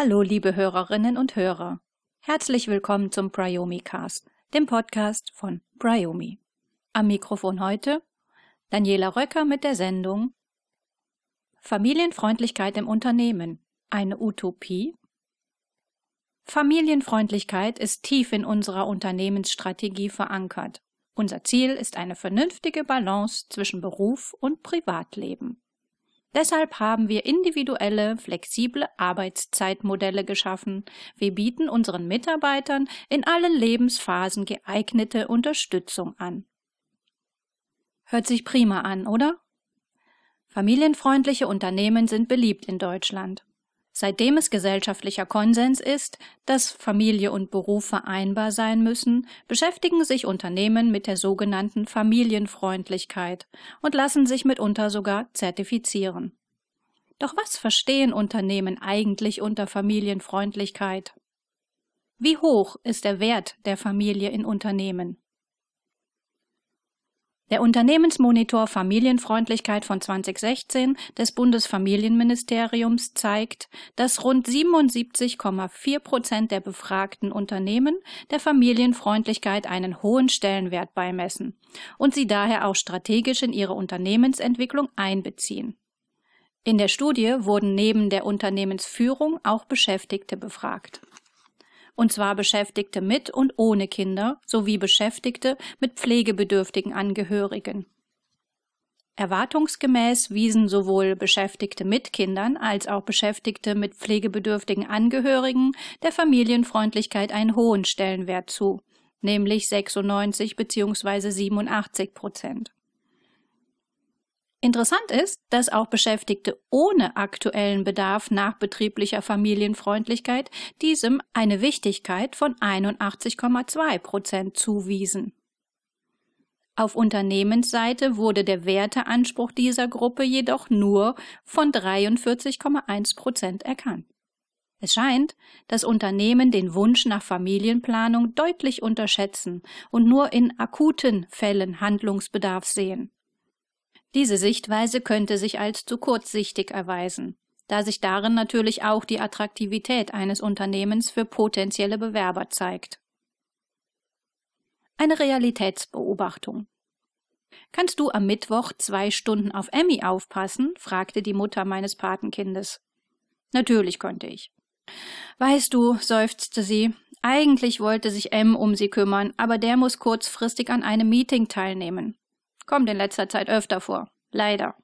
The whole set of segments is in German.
Hallo, liebe Hörerinnen und Hörer. Herzlich willkommen zum Bryomi Cast, dem Podcast von Bryomi. Am Mikrofon heute Daniela Röcker mit der Sendung Familienfreundlichkeit im Unternehmen. Eine Utopie? Familienfreundlichkeit ist tief in unserer Unternehmensstrategie verankert. Unser Ziel ist eine vernünftige Balance zwischen Beruf und Privatleben. Deshalb haben wir individuelle, flexible Arbeitszeitmodelle geschaffen. Wir bieten unseren Mitarbeitern in allen Lebensphasen geeignete Unterstützung an. Hört sich prima an, oder? Familienfreundliche Unternehmen sind beliebt in Deutschland. Seitdem es gesellschaftlicher Konsens ist, dass Familie und Beruf vereinbar sein müssen, beschäftigen sich Unternehmen mit der sogenannten Familienfreundlichkeit und lassen sich mitunter sogar zertifizieren. Doch was verstehen Unternehmen eigentlich unter Familienfreundlichkeit? Wie hoch ist der Wert der Familie in Unternehmen? Der Unternehmensmonitor Familienfreundlichkeit von 2016 des Bundesfamilienministeriums zeigt, dass rund 77,4 Prozent der befragten Unternehmen der Familienfreundlichkeit einen hohen Stellenwert beimessen und sie daher auch strategisch in ihre Unternehmensentwicklung einbeziehen. In der Studie wurden neben der Unternehmensführung auch Beschäftigte befragt und zwar Beschäftigte mit und ohne Kinder sowie Beschäftigte mit pflegebedürftigen Angehörigen. Erwartungsgemäß wiesen sowohl Beschäftigte mit Kindern als auch Beschäftigte mit pflegebedürftigen Angehörigen der Familienfreundlichkeit einen hohen Stellenwert zu, nämlich 96 bzw. 87 Prozent. Interessant ist, dass auch Beschäftigte ohne aktuellen Bedarf nach betrieblicher Familienfreundlichkeit diesem eine Wichtigkeit von 81,2 Prozent zuwiesen. Auf Unternehmensseite wurde der Werteanspruch dieser Gruppe jedoch nur von 43,1 Prozent erkannt. Es scheint, dass Unternehmen den Wunsch nach Familienplanung deutlich unterschätzen und nur in akuten Fällen Handlungsbedarf sehen. Diese Sichtweise könnte sich als zu kurzsichtig erweisen, da sich darin natürlich auch die Attraktivität eines Unternehmens für potenzielle Bewerber zeigt. Eine Realitätsbeobachtung. Kannst du am Mittwoch zwei Stunden auf Emmy aufpassen? fragte die Mutter meines Patenkindes. Natürlich konnte ich. Weißt du, seufzte sie, eigentlich wollte sich M um sie kümmern, aber der muss kurzfristig an einem Meeting teilnehmen. Kommt in letzter Zeit öfter vor. Leider.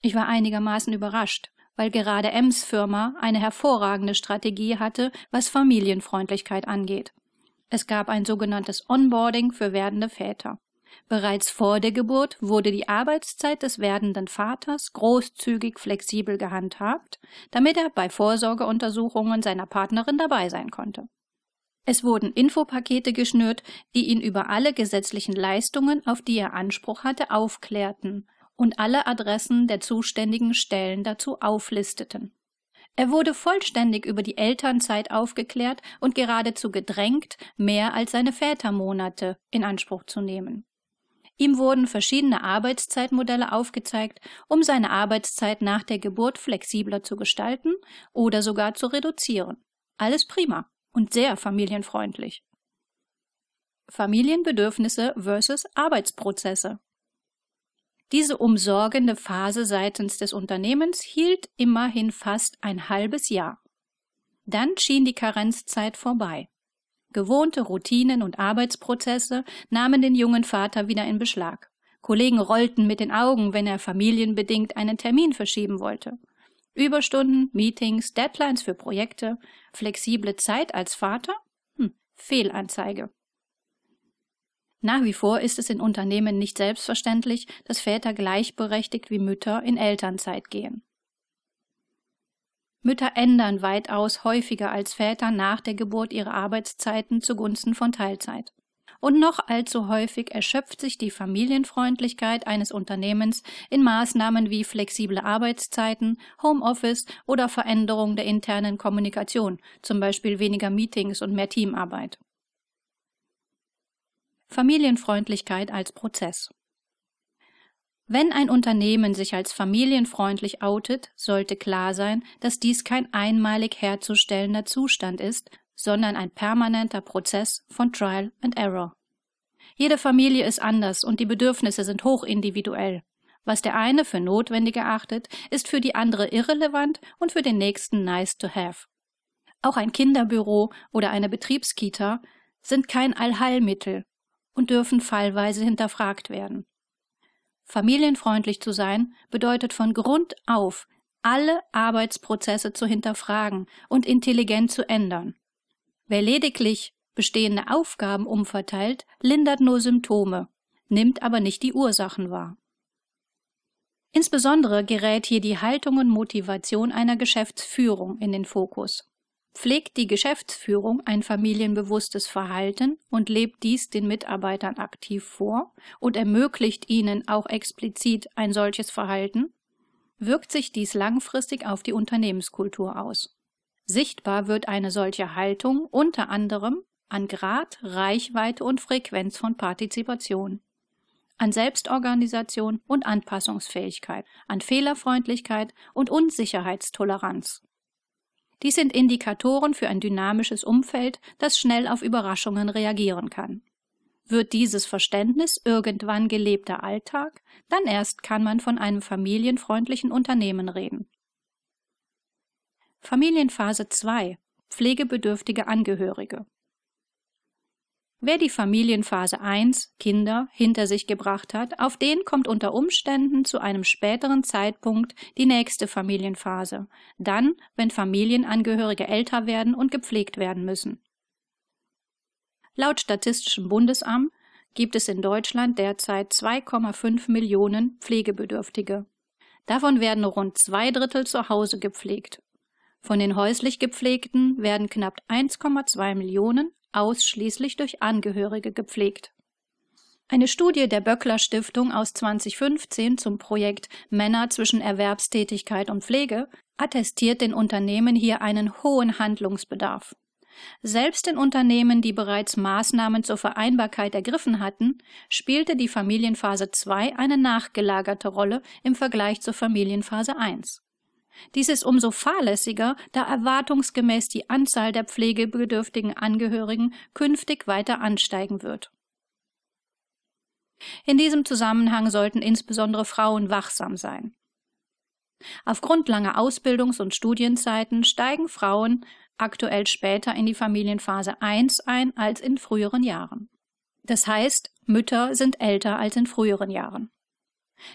Ich war einigermaßen überrascht, weil gerade Ems Firma eine hervorragende Strategie hatte, was Familienfreundlichkeit angeht. Es gab ein sogenanntes Onboarding für werdende Väter. Bereits vor der Geburt wurde die Arbeitszeit des werdenden Vaters großzügig flexibel gehandhabt, damit er bei Vorsorgeuntersuchungen seiner Partnerin dabei sein konnte. Es wurden Infopakete geschnürt, die ihn über alle gesetzlichen Leistungen, auf die er Anspruch hatte, aufklärten und alle Adressen der zuständigen Stellen dazu auflisteten. Er wurde vollständig über die Elternzeit aufgeklärt und geradezu gedrängt, mehr als seine Vätermonate in Anspruch zu nehmen. Ihm wurden verschiedene Arbeitszeitmodelle aufgezeigt, um seine Arbeitszeit nach der Geburt flexibler zu gestalten oder sogar zu reduzieren. Alles prima und sehr familienfreundlich. Familienbedürfnisse versus Arbeitsprozesse. Diese umsorgende Phase seitens des Unternehmens hielt immerhin fast ein halbes Jahr. Dann schien die Karenzzeit vorbei. Gewohnte Routinen und Arbeitsprozesse nahmen den jungen Vater wieder in Beschlag. Kollegen rollten mit den Augen, wenn er familienbedingt einen Termin verschieben wollte. Überstunden, Meetings, Deadlines für Projekte, flexible Zeit als Vater? Hm, Fehlanzeige. Nach wie vor ist es in Unternehmen nicht selbstverständlich, dass Väter gleichberechtigt wie Mütter in Elternzeit gehen. Mütter ändern weitaus häufiger als Väter nach der Geburt ihre Arbeitszeiten zugunsten von Teilzeit. Und noch allzu häufig erschöpft sich die Familienfreundlichkeit eines Unternehmens in Maßnahmen wie flexible Arbeitszeiten, Homeoffice oder Veränderung der internen Kommunikation, zum Beispiel weniger Meetings und mehr Teamarbeit. Familienfreundlichkeit als Prozess. Wenn ein Unternehmen sich als familienfreundlich outet, sollte klar sein, dass dies kein einmalig herzustellender Zustand ist, sondern ein permanenter Prozess von Trial and Error. Jede Familie ist anders und die Bedürfnisse sind hochindividuell. Was der eine für notwendig erachtet, ist für die andere irrelevant und für den nächsten nice to have. Auch ein Kinderbüro oder eine Betriebskita sind kein Allheilmittel und dürfen fallweise hinterfragt werden. Familienfreundlich zu sein bedeutet von Grund auf, alle Arbeitsprozesse zu hinterfragen und intelligent zu ändern. Wer lediglich bestehende Aufgaben umverteilt, lindert nur Symptome, nimmt aber nicht die Ursachen wahr. Insbesondere gerät hier die Haltung und Motivation einer Geschäftsführung in den Fokus. Pflegt die Geschäftsführung ein familienbewusstes Verhalten und lebt dies den Mitarbeitern aktiv vor und ermöglicht ihnen auch explizit ein solches Verhalten, wirkt sich dies langfristig auf die Unternehmenskultur aus. Sichtbar wird eine solche Haltung unter anderem an Grad, Reichweite und Frequenz von Partizipation, an Selbstorganisation und Anpassungsfähigkeit, an Fehlerfreundlichkeit und Unsicherheitstoleranz. Dies sind Indikatoren für ein dynamisches Umfeld, das schnell auf Überraschungen reagieren kann. Wird dieses Verständnis irgendwann gelebter Alltag, dann erst kann man von einem familienfreundlichen Unternehmen reden. Familienphase 2 Pflegebedürftige Angehörige Wer die Familienphase 1 Kinder hinter sich gebracht hat, auf den kommt unter Umständen zu einem späteren Zeitpunkt die nächste Familienphase, dann, wenn Familienangehörige älter werden und gepflegt werden müssen. Laut Statistischem Bundesamt gibt es in Deutschland derzeit 2,5 Millionen Pflegebedürftige. Davon werden rund zwei Drittel zu Hause gepflegt. Von den häuslich Gepflegten werden knapp 1,2 Millionen ausschließlich durch Angehörige gepflegt. Eine Studie der Böckler Stiftung aus 2015 zum Projekt Männer zwischen Erwerbstätigkeit und Pflege attestiert den Unternehmen hier einen hohen Handlungsbedarf. Selbst in Unternehmen, die bereits Maßnahmen zur Vereinbarkeit ergriffen hatten, spielte die Familienphase 2 eine nachgelagerte Rolle im Vergleich zur Familienphase 1. Dies ist umso fahrlässiger, da erwartungsgemäß die Anzahl der pflegebedürftigen Angehörigen künftig weiter ansteigen wird. In diesem Zusammenhang sollten insbesondere Frauen wachsam sein. Aufgrund langer Ausbildungs- und Studienzeiten steigen Frauen aktuell später in die Familienphase 1 ein als in früheren Jahren. Das heißt, Mütter sind älter als in früheren Jahren.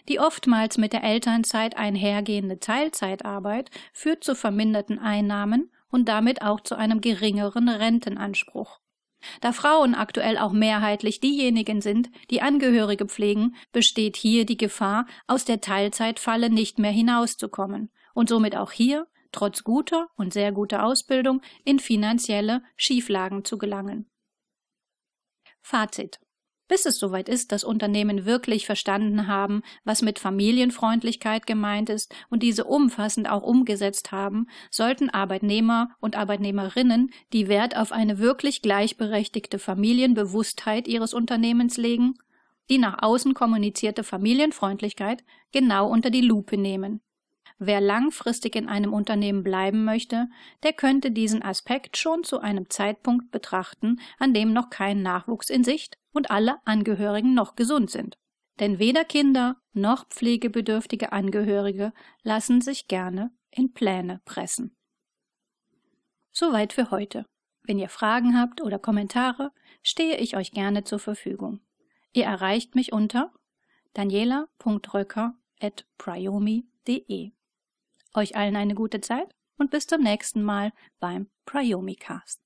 Die oftmals mit der Elternzeit einhergehende Teilzeitarbeit führt zu verminderten Einnahmen und damit auch zu einem geringeren Rentenanspruch. Da Frauen aktuell auch mehrheitlich diejenigen sind, die Angehörige pflegen, besteht hier die Gefahr, aus der Teilzeitfalle nicht mehr hinauszukommen und somit auch hier, trotz guter und sehr guter Ausbildung, in finanzielle Schieflagen zu gelangen. Fazit bis es soweit ist, dass Unternehmen wirklich verstanden haben, was mit Familienfreundlichkeit gemeint ist und diese umfassend auch umgesetzt haben, sollten Arbeitnehmer und Arbeitnehmerinnen, die Wert auf eine wirklich gleichberechtigte Familienbewusstheit ihres Unternehmens legen, die nach außen kommunizierte Familienfreundlichkeit genau unter die Lupe nehmen. Wer langfristig in einem Unternehmen bleiben möchte, der könnte diesen Aspekt schon zu einem Zeitpunkt betrachten, an dem noch kein Nachwuchs in Sicht und alle Angehörigen noch gesund sind. Denn weder Kinder noch pflegebedürftige Angehörige lassen sich gerne in Pläne pressen. Soweit für heute. Wenn ihr Fragen habt oder Kommentare, stehe ich euch gerne zur Verfügung. Ihr erreicht mich unter daniela.röcker.priomi.de. Euch allen eine gute Zeit und bis zum nächsten Mal beim Priomi Cast.